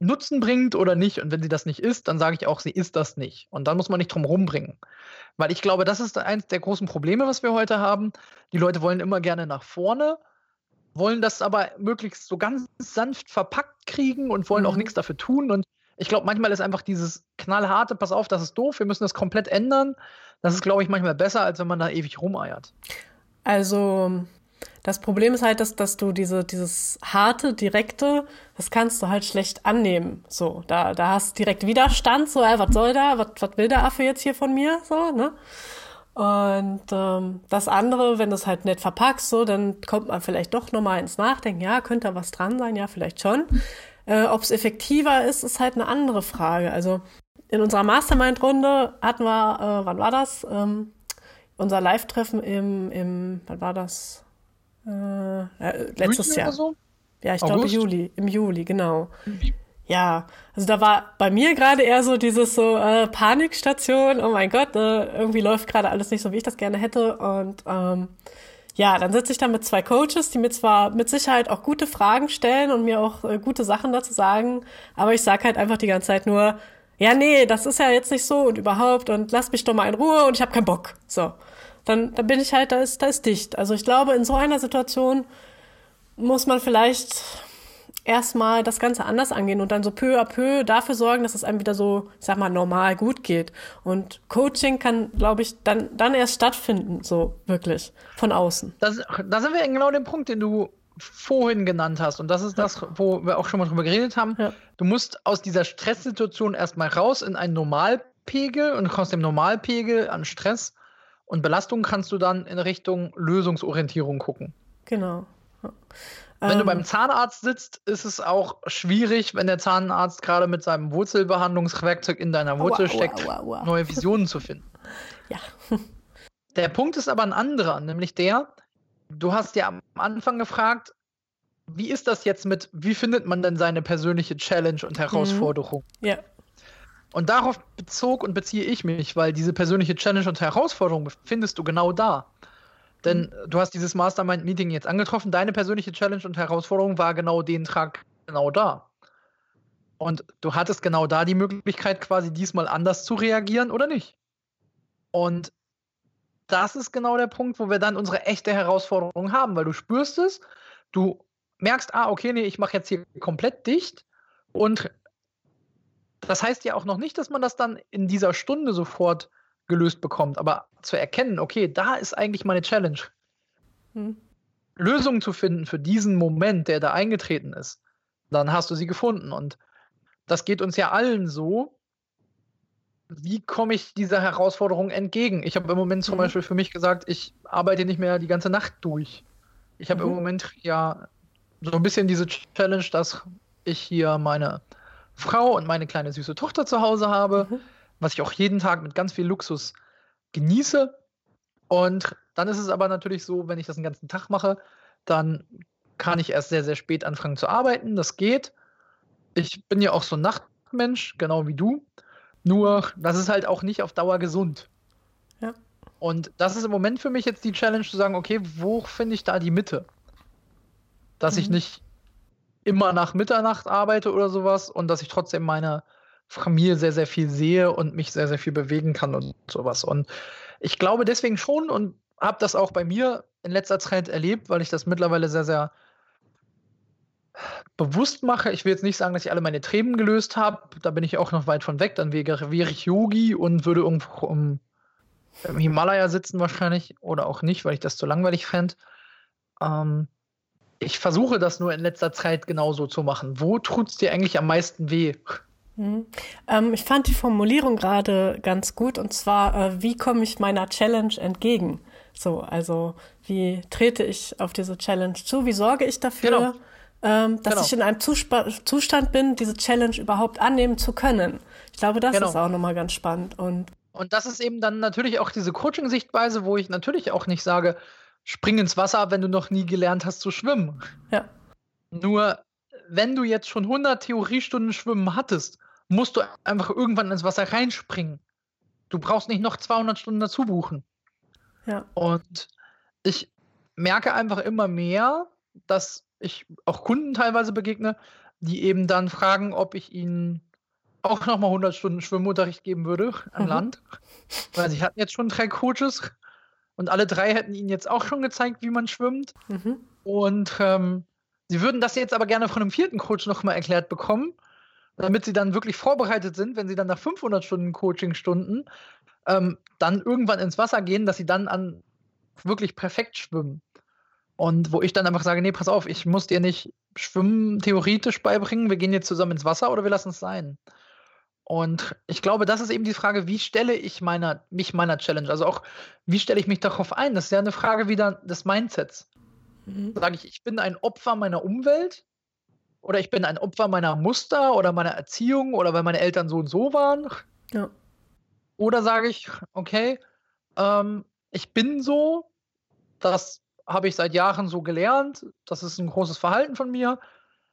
Nutzen bringt oder nicht. Und wenn sie das nicht ist, dann sage ich auch, sie ist das nicht. Und dann muss man nicht drum rumbringen. Weil ich glaube, das ist eines der großen Probleme, was wir heute haben. Die Leute wollen immer gerne nach vorne, wollen das aber möglichst so ganz sanft verpackt kriegen und wollen mhm. auch nichts dafür tun. Und ich glaube, manchmal ist einfach dieses knallharte, pass auf, das ist doof, wir müssen das komplett ändern. Das ist, glaube ich, manchmal besser, als wenn man da ewig rumeiert. Also, das Problem ist halt, dass, dass du diese, dieses harte, direkte, das kannst du halt schlecht annehmen. So, da, da hast du direkt Widerstand, so, ey, was soll da, was, was will der Affe jetzt hier von mir, so, ne? Und ähm, das andere, wenn du es halt nett verpackst, so, dann kommt man vielleicht doch nochmal ins Nachdenken, ja, könnte da was dran sein, ja, vielleicht schon. Äh, Ob es effektiver ist, ist halt eine andere Frage. Also in unserer Mastermind-Runde hatten wir, äh, wann war das? Ähm, unser Live-Treffen im, im, wann war das? Äh, letztes Juli Jahr. So? Ja, ich glaube Juli, im Juli, genau. Ja, also da war bei mir gerade eher so dieses so äh, Panikstation, oh mein Gott, äh, irgendwie läuft gerade alles nicht so, wie ich das gerne hätte. Und ähm, ja, dann sitze ich da mit zwei Coaches, die mir zwar mit Sicherheit auch gute Fragen stellen und mir auch äh, gute Sachen dazu sagen, aber ich sag halt einfach die ganze Zeit nur, ja, nee, das ist ja jetzt nicht so und überhaupt und lass mich doch mal in Ruhe und ich habe keinen Bock. So dann, dann bin ich halt, da ist, da ist dicht. Also ich glaube, in so einer Situation muss man vielleicht erstmal das Ganze anders angehen und dann so peu à peu dafür sorgen, dass es einem wieder so, ich sag mal, normal gut geht. Und Coaching kann, glaube ich, dann, dann erst stattfinden, so wirklich, von außen. Das, da sind wir genau dem Punkt, den du vorhin genannt hast. Und das ist das, wo wir auch schon mal drüber geredet haben. Ja. Du musst aus dieser Stresssituation erstmal raus in einen Normalpegel und aus dem Normalpegel an Stress und Belastung kannst du dann in Richtung Lösungsorientierung gucken. Genau. Wenn ähm, du beim Zahnarzt sitzt, ist es auch schwierig, wenn der Zahnarzt gerade mit seinem Wurzelbehandlungswerkzeug in deiner Wurzel aua, steckt, aua, aua, neue Visionen zu finden. Ja. Der Punkt ist aber ein anderer, nämlich der, du hast ja am Anfang gefragt, wie ist das jetzt mit, wie findet man denn seine persönliche Challenge und Herausforderung? Mhm. Ja. Und darauf bezog und beziehe ich mich, weil diese persönliche Challenge und Herausforderung findest du genau da. Denn mhm. du hast dieses Mastermind-Meeting jetzt angetroffen, deine persönliche Challenge und Herausforderung war genau den Tag genau da. Und du hattest genau da die Möglichkeit, quasi diesmal anders zu reagieren oder nicht. Und das ist genau der Punkt, wo wir dann unsere echte Herausforderung haben, weil du spürst es, du merkst, ah, okay, nee, ich mache jetzt hier komplett dicht und das heißt ja auch noch nicht, dass man das dann in dieser Stunde sofort gelöst bekommt, aber zu erkennen, okay, da ist eigentlich meine Challenge. Hm. Lösungen zu finden für diesen Moment, der da eingetreten ist, dann hast du sie gefunden. Und das geht uns ja allen so. Wie komme ich dieser Herausforderung entgegen? Ich habe im Moment zum mhm. Beispiel für mich gesagt, ich arbeite nicht mehr die ganze Nacht durch. Ich habe mhm. im Moment ja so ein bisschen diese Challenge, dass ich hier meine Frau und meine kleine süße Tochter zu Hause habe, mhm. Was ich auch jeden Tag mit ganz viel Luxus genieße. Und dann ist es aber natürlich so, wenn ich das den ganzen Tag mache, dann kann ich erst sehr, sehr spät anfangen zu arbeiten. Das geht. Ich bin ja auch so ein Nachtmensch, genau wie du. Nur, das ist halt auch nicht auf Dauer gesund. Ja. Und das ist im Moment für mich jetzt die Challenge zu sagen, okay, wo finde ich da die Mitte? Dass mhm. ich nicht immer nach Mitternacht arbeite oder sowas und dass ich trotzdem meine Familie sehr, sehr viel sehe und mich sehr, sehr viel bewegen kann und sowas. Und ich glaube deswegen schon und habe das auch bei mir in letzter Zeit erlebt, weil ich das mittlerweile sehr, sehr bewusst mache. Ich will jetzt nicht sagen, dass ich alle meine Themen gelöst habe. Da bin ich auch noch weit von weg. Dann wäre, wäre ich Yogi und würde irgendwo um, im Himalaya sitzen wahrscheinlich oder auch nicht, weil ich das zu langweilig fände. Ähm, ich versuche das nur in letzter Zeit genauso zu machen. Wo tut es dir eigentlich am meisten weh? Mhm. Ähm, ich fand die Formulierung gerade ganz gut und zwar, äh, wie komme ich meiner Challenge entgegen? So, also wie trete ich auf diese Challenge zu? Wie sorge ich dafür, genau. ähm, dass genau. ich in einem Zuspa Zustand bin, diese Challenge überhaupt annehmen zu können? Ich glaube, das genau. ist auch nochmal ganz spannend. Und, und das ist eben dann natürlich auch diese Coaching-Sichtweise, wo ich natürlich auch nicht sage, spring ins Wasser, wenn du noch nie gelernt hast zu schwimmen. Ja. Nur, wenn du jetzt schon 100 Theoriestunden schwimmen hattest, musst du einfach irgendwann ins Wasser reinspringen. Du brauchst nicht noch 200 Stunden dazu buchen. Ja. Und ich merke einfach immer mehr, dass ich auch Kunden teilweise begegne, die eben dann fragen, ob ich ihnen auch nochmal 100 Stunden Schwimmunterricht geben würde an mhm. Land. Weil sie hatten jetzt schon drei Coaches und alle drei hätten ihnen jetzt auch schon gezeigt, wie man schwimmt. Mhm. Und ähm, sie würden das jetzt aber gerne von einem vierten Coach nochmal erklärt bekommen, damit sie dann wirklich vorbereitet sind, wenn sie dann nach 500 Stunden Coachingstunden ähm, dann irgendwann ins Wasser gehen, dass sie dann an wirklich perfekt schwimmen. Und wo ich dann einfach sage, nee, pass auf, ich muss dir nicht Schwimmen theoretisch beibringen, wir gehen jetzt zusammen ins Wasser oder wir lassen es sein. Und ich glaube, das ist eben die Frage, wie stelle ich meiner, mich meiner Challenge, also auch, wie stelle ich mich darauf ein? Das ist ja eine Frage wieder des Mindsets. Mhm. Sage ich, ich bin ein Opfer meiner Umwelt oder ich bin ein Opfer meiner Muster oder meiner Erziehung oder weil meine Eltern so und so waren. Ja. Oder sage ich, okay, ähm, ich bin so, das habe ich seit Jahren so gelernt, das ist ein großes Verhalten von mir.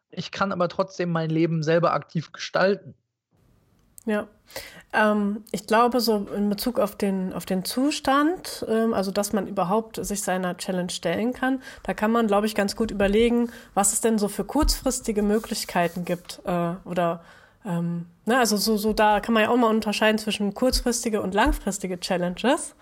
Ich kann aber trotzdem mein Leben selber aktiv gestalten. Ja, ähm, ich glaube, so in Bezug auf den, auf den Zustand, ähm, also dass man überhaupt sich seiner Challenge stellen kann, da kann man, glaube ich, ganz gut überlegen, was es denn so für kurzfristige Möglichkeiten gibt äh, oder ähm, ne, also so, so da kann man ja auch mal unterscheiden zwischen kurzfristige und langfristige Challenges.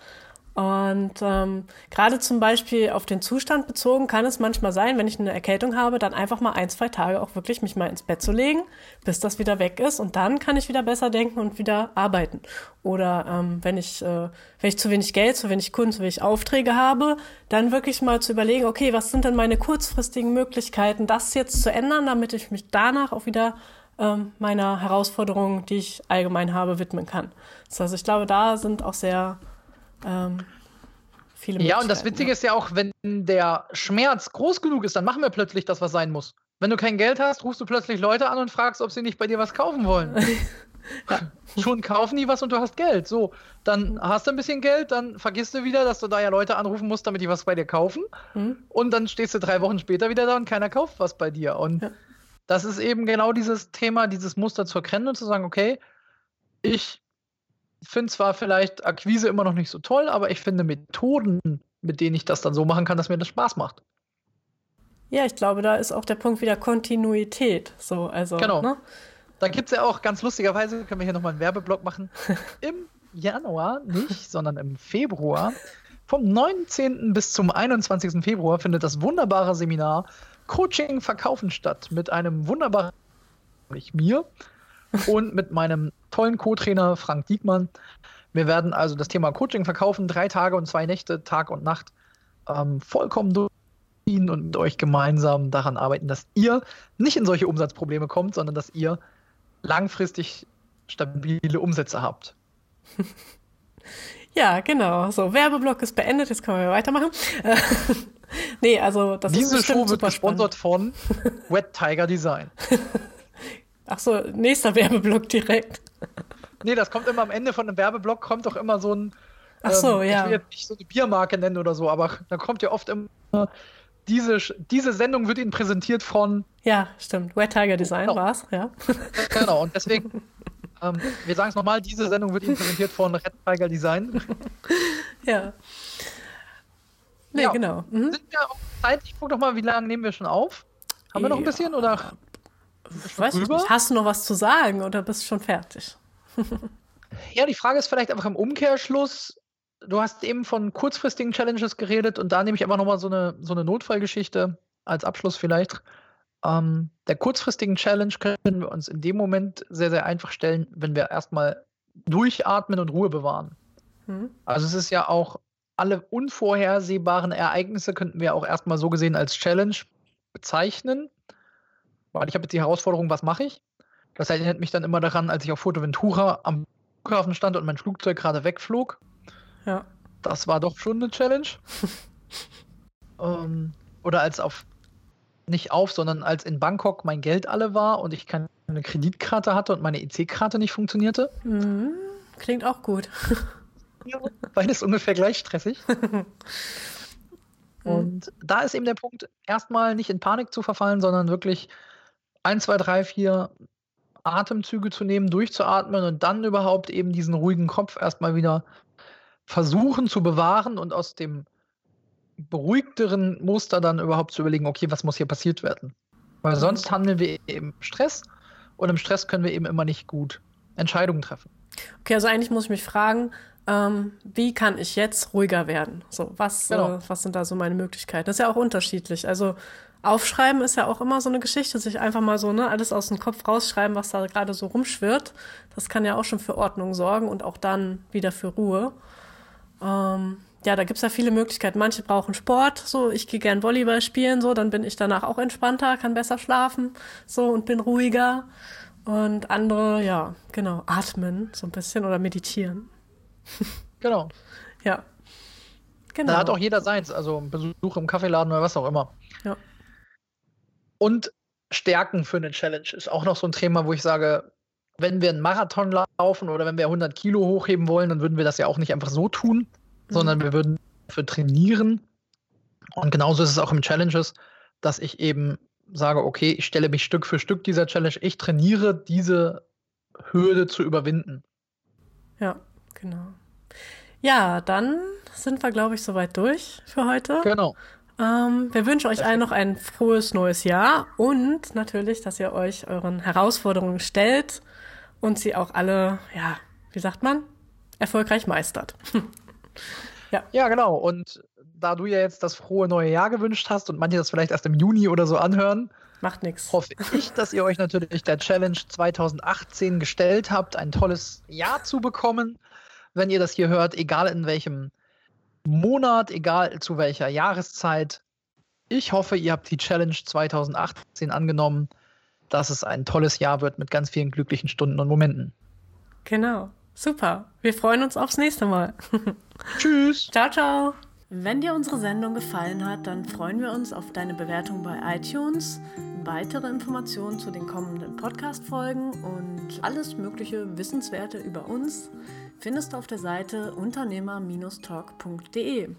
Und ähm, gerade zum Beispiel auf den Zustand bezogen kann es manchmal sein, wenn ich eine Erkältung habe, dann einfach mal ein, zwei Tage auch wirklich mich mal ins Bett zu legen, bis das wieder weg ist. Und dann kann ich wieder besser denken und wieder arbeiten. Oder ähm, wenn, ich, äh, wenn ich zu wenig Geld, zu wenig Kunden, zu wenig Aufträge habe, dann wirklich mal zu überlegen, okay, was sind denn meine kurzfristigen Möglichkeiten, das jetzt zu ändern, damit ich mich danach auch wieder ähm, meiner Herausforderungen, die ich allgemein habe, widmen kann. Das heißt, ich glaube, da sind auch sehr ähm, viele Ja, und das Witzige ja. ist ja auch, wenn der Schmerz groß genug ist, dann machen wir plötzlich das, was sein muss. Wenn du kein Geld hast, rufst du plötzlich Leute an und fragst, ob sie nicht bei dir was kaufen wollen. ja. Schon kaufen die was und du hast Geld. So, dann hast du ein bisschen Geld, dann vergisst du wieder, dass du da ja Leute anrufen musst, damit die was bei dir kaufen. Mhm. Und dann stehst du drei Wochen später wieder da und keiner kauft was bei dir. Und ja. das ist eben genau dieses Thema, dieses Muster zu erkennen und zu sagen, okay, ich finde zwar vielleicht Akquise immer noch nicht so toll, aber ich finde Methoden, mit denen ich das dann so machen kann, dass mir das Spaß macht. Ja, ich glaube, da ist auch der Punkt wieder Kontinuität. So, also, genau. Ne? Da gibt es ja auch ganz lustigerweise, können wir hier nochmal einen Werbeblock machen, im Januar nicht, sondern im Februar, vom 19. bis zum 21. Februar findet das wunderbare Seminar Coaching Verkaufen statt mit einem wunderbaren, nicht mir, und mit meinem tollen Co-Trainer Frank Diekmann. Wir werden also das Thema Coaching verkaufen, drei Tage und zwei Nächte, Tag und Nacht, ähm, vollkommen und mit euch gemeinsam daran arbeiten, dass ihr nicht in solche Umsatzprobleme kommt, sondern dass ihr langfristig stabile Umsätze habt. Ja, genau. So, Werbeblock ist beendet, jetzt können wir weitermachen. nee, also das Diese ist Show wird gesponsert von Wet Tiger Design. Ach so, nächster Werbeblock direkt. nee, das kommt immer am Ende von einem Werbeblock, kommt doch immer so ein. Ach so, ähm, ja. Ich will jetzt nicht so eine Biermarke nennen oder so, aber da kommt ja oft immer. Diese, diese Sendung wird Ihnen präsentiert von. Ja, stimmt. Wet Tiger Design genau. war's, ja. Genau, und deswegen ähm, wir sagen es nochmal, diese Sendung wird Ihnen präsentiert von Red Tiger Design. ja. Nee, ja, genau. Mhm. Sind wir auf Zeit? Ich gucke doch mal, wie lange nehmen wir schon auf? Haben wir noch ein bisschen oder? Ich weiß nicht. Hast du noch was zu sagen oder bist du schon fertig? ja, die Frage ist vielleicht einfach im Umkehrschluss. Du hast eben von kurzfristigen Challenges geredet und da nehme ich einfach nochmal so eine, so eine Notfallgeschichte als Abschluss vielleicht. Ähm, der kurzfristigen Challenge können wir uns in dem Moment sehr, sehr einfach stellen, wenn wir erstmal durchatmen und Ruhe bewahren. Mhm. Also es ist ja auch alle unvorhersehbaren Ereignisse könnten wir auch erstmal so gesehen als Challenge bezeichnen. Weil ich habe jetzt die Herausforderung, was mache ich? Das erinnert mich dann immer daran, als ich auf Fotoventura am Flughafen stand und mein Flugzeug gerade wegflog. Ja. Das war doch schon eine Challenge. ähm, oder als auf nicht auf, sondern als in Bangkok mein Geld alle war und ich keine Kreditkarte hatte und meine EC-Karte nicht funktionierte. Mhm. Klingt auch gut. ja, beides ungefähr gleich stressig. und da ist eben der Punkt, erstmal nicht in Panik zu verfallen, sondern wirklich 1, 2, 3, 4 Atemzüge zu nehmen, durchzuatmen und dann überhaupt eben diesen ruhigen Kopf erstmal wieder versuchen zu bewahren und aus dem beruhigteren Muster dann überhaupt zu überlegen, okay, was muss hier passiert werden? Weil mhm. sonst handeln wir im Stress und im Stress können wir eben immer nicht gut Entscheidungen treffen. Okay, also eigentlich muss ich mich fragen, ähm, wie kann ich jetzt ruhiger werden? So, was, genau. äh, was sind da so meine Möglichkeiten? Das ist ja auch unterschiedlich. Also Aufschreiben ist ja auch immer so eine Geschichte, sich einfach mal so ne, alles aus dem Kopf rausschreiben, was da gerade so rumschwirrt. Das kann ja auch schon für Ordnung sorgen und auch dann wieder für Ruhe. Ähm, ja, da gibt's ja viele Möglichkeiten. Manche brauchen Sport, so ich gehe gern Volleyball spielen, so dann bin ich danach auch entspannter, kann besser schlafen, so und bin ruhiger. Und andere, ja, genau, atmen so ein bisschen oder meditieren. Genau. ja. Genau. Da hat auch jeder seins, also Besuch im Kaffeeladen oder was auch immer. Ja. Und Stärken für eine Challenge ist auch noch so ein Thema, wo ich sage, wenn wir einen Marathon laufen oder wenn wir 100 Kilo hochheben wollen, dann würden wir das ja auch nicht einfach so tun, sondern mhm. wir würden dafür trainieren. Und genauso ist es auch im Challenges, dass ich eben sage, okay, ich stelle mich Stück für Stück dieser Challenge, ich trainiere diese Hürde zu überwinden. Ja, genau. Ja, dann sind wir, glaube ich, soweit durch für heute. Genau. Ähm, wir wünschen euch allen noch ein frohes neues Jahr und natürlich, dass ihr euch euren Herausforderungen stellt und sie auch alle, ja, wie sagt man, erfolgreich meistert. Ja. ja, genau. Und da du ja jetzt das frohe neue Jahr gewünscht hast und manche das vielleicht erst im Juni oder so anhören, macht nichts. Hoffe ich, dass ihr euch natürlich der Challenge 2018 gestellt habt, ein tolles Jahr zu bekommen. Wenn ihr das hier hört, egal in welchem Monat, egal zu welcher Jahreszeit. Ich hoffe, ihr habt die Challenge 2018 angenommen, dass es ein tolles Jahr wird mit ganz vielen glücklichen Stunden und Momenten. Genau. Super. Wir freuen uns aufs nächste Mal. Tschüss. Ciao, ciao. Wenn dir unsere Sendung gefallen hat, dann freuen wir uns auf deine Bewertung bei iTunes, weitere Informationen zu den kommenden Podcast-Folgen und alles mögliche Wissenswerte über uns findest du auf der Seite unternehmer-talk.de.